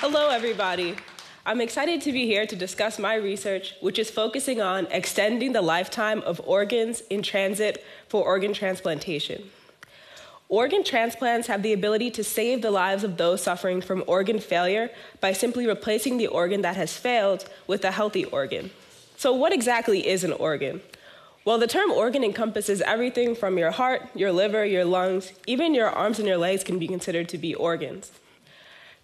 Hello, everybody. I'm excited to be here to discuss my research, which is focusing on extending the lifetime of organs in transit for organ transplantation. Organ transplants have the ability to save the lives of those suffering from organ failure by simply replacing the organ that has failed with a healthy organ. So, what exactly is an organ? Well, the term organ encompasses everything from your heart, your liver, your lungs, even your arms and your legs can be considered to be organs.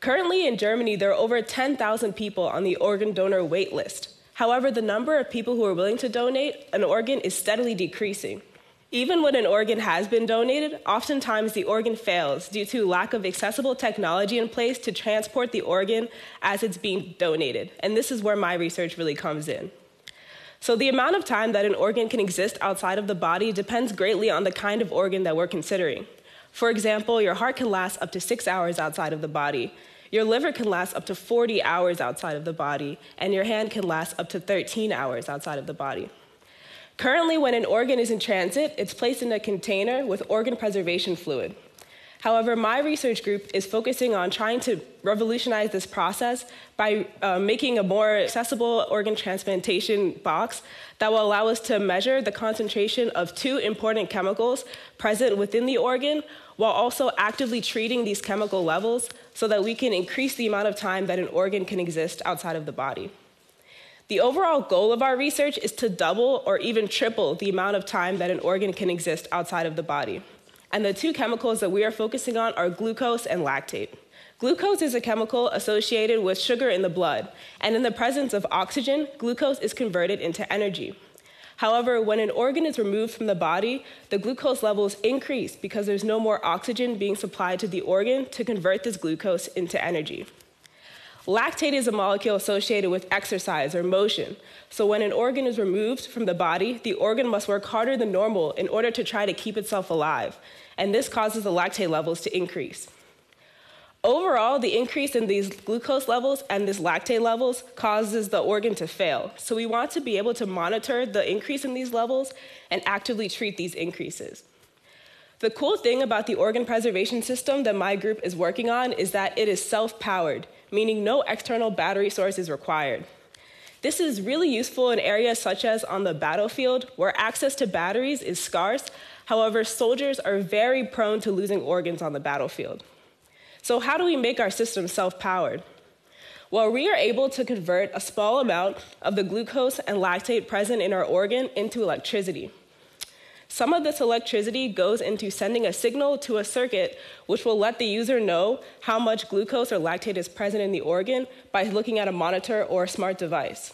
Currently in Germany, there are over 10,000 people on the organ donor wait list. However, the number of people who are willing to donate an organ is steadily decreasing. Even when an organ has been donated, oftentimes the organ fails due to lack of accessible technology in place to transport the organ as it's being donated. And this is where my research really comes in. So, the amount of time that an organ can exist outside of the body depends greatly on the kind of organ that we're considering. For example, your heart can last up to six hours outside of the body, your liver can last up to 40 hours outside of the body, and your hand can last up to 13 hours outside of the body. Currently, when an organ is in transit, it's placed in a container with organ preservation fluid. However, my research group is focusing on trying to revolutionize this process by uh, making a more accessible organ transplantation box that will allow us to measure the concentration of two important chemicals present within the organ while also actively treating these chemical levels so that we can increase the amount of time that an organ can exist outside of the body. The overall goal of our research is to double or even triple the amount of time that an organ can exist outside of the body. And the two chemicals that we are focusing on are glucose and lactate. Glucose is a chemical associated with sugar in the blood, and in the presence of oxygen, glucose is converted into energy. However, when an organ is removed from the body, the glucose levels increase because there's no more oxygen being supplied to the organ to convert this glucose into energy. Lactate is a molecule associated with exercise or motion. So when an organ is removed from the body, the organ must work harder than normal in order to try to keep itself alive. And this causes the lactate levels to increase. Overall, the increase in these glucose levels and this lactate levels causes the organ to fail. So we want to be able to monitor the increase in these levels and actively treat these increases. The cool thing about the organ preservation system that my group is working on is that it is self powered, meaning no external battery source is required. This is really useful in areas such as on the battlefield, where access to batteries is scarce. However, soldiers are very prone to losing organs on the battlefield. So, how do we make our system self powered? Well, we are able to convert a small amount of the glucose and lactate present in our organ into electricity. Some of this electricity goes into sending a signal to a circuit which will let the user know how much glucose or lactate is present in the organ by looking at a monitor or a smart device.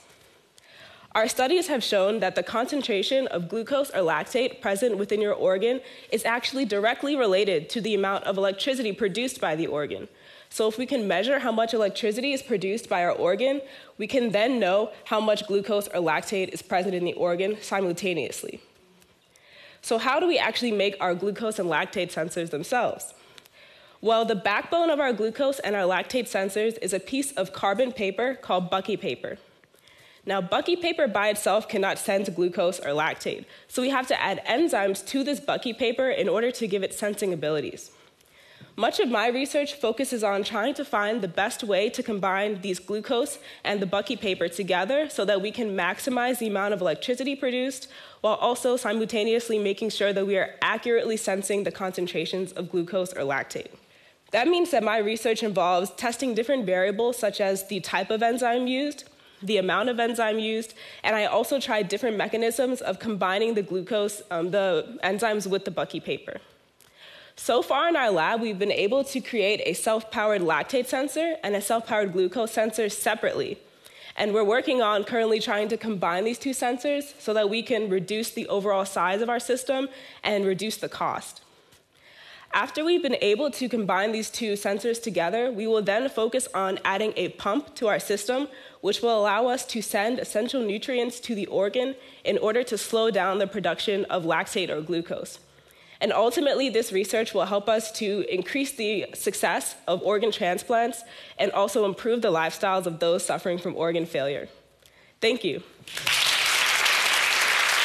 Our studies have shown that the concentration of glucose or lactate present within your organ is actually directly related to the amount of electricity produced by the organ. So, if we can measure how much electricity is produced by our organ, we can then know how much glucose or lactate is present in the organ simultaneously. So, how do we actually make our glucose and lactate sensors themselves? Well, the backbone of our glucose and our lactate sensors is a piece of carbon paper called Bucky paper. Now, Bucky paper by itself cannot sense glucose or lactate, so we have to add enzymes to this Bucky paper in order to give it sensing abilities. Much of my research focuses on trying to find the best way to combine these glucose and the Bucky paper together so that we can maximize the amount of electricity produced while also simultaneously making sure that we are accurately sensing the concentrations of glucose or lactate. That means that my research involves testing different variables such as the type of enzyme used, the amount of enzyme used, and I also tried different mechanisms of combining the glucose, um, the enzymes with the Bucky paper. So far in our lab, we've been able to create a self powered lactate sensor and a self powered glucose sensor separately. And we're working on currently trying to combine these two sensors so that we can reduce the overall size of our system and reduce the cost. After we've been able to combine these two sensors together, we will then focus on adding a pump to our system, which will allow us to send essential nutrients to the organ in order to slow down the production of lactate or glucose. And ultimately, this research will help us to increase the success of organ transplants and also improve the lifestyles of those suffering from organ failure. Thank you.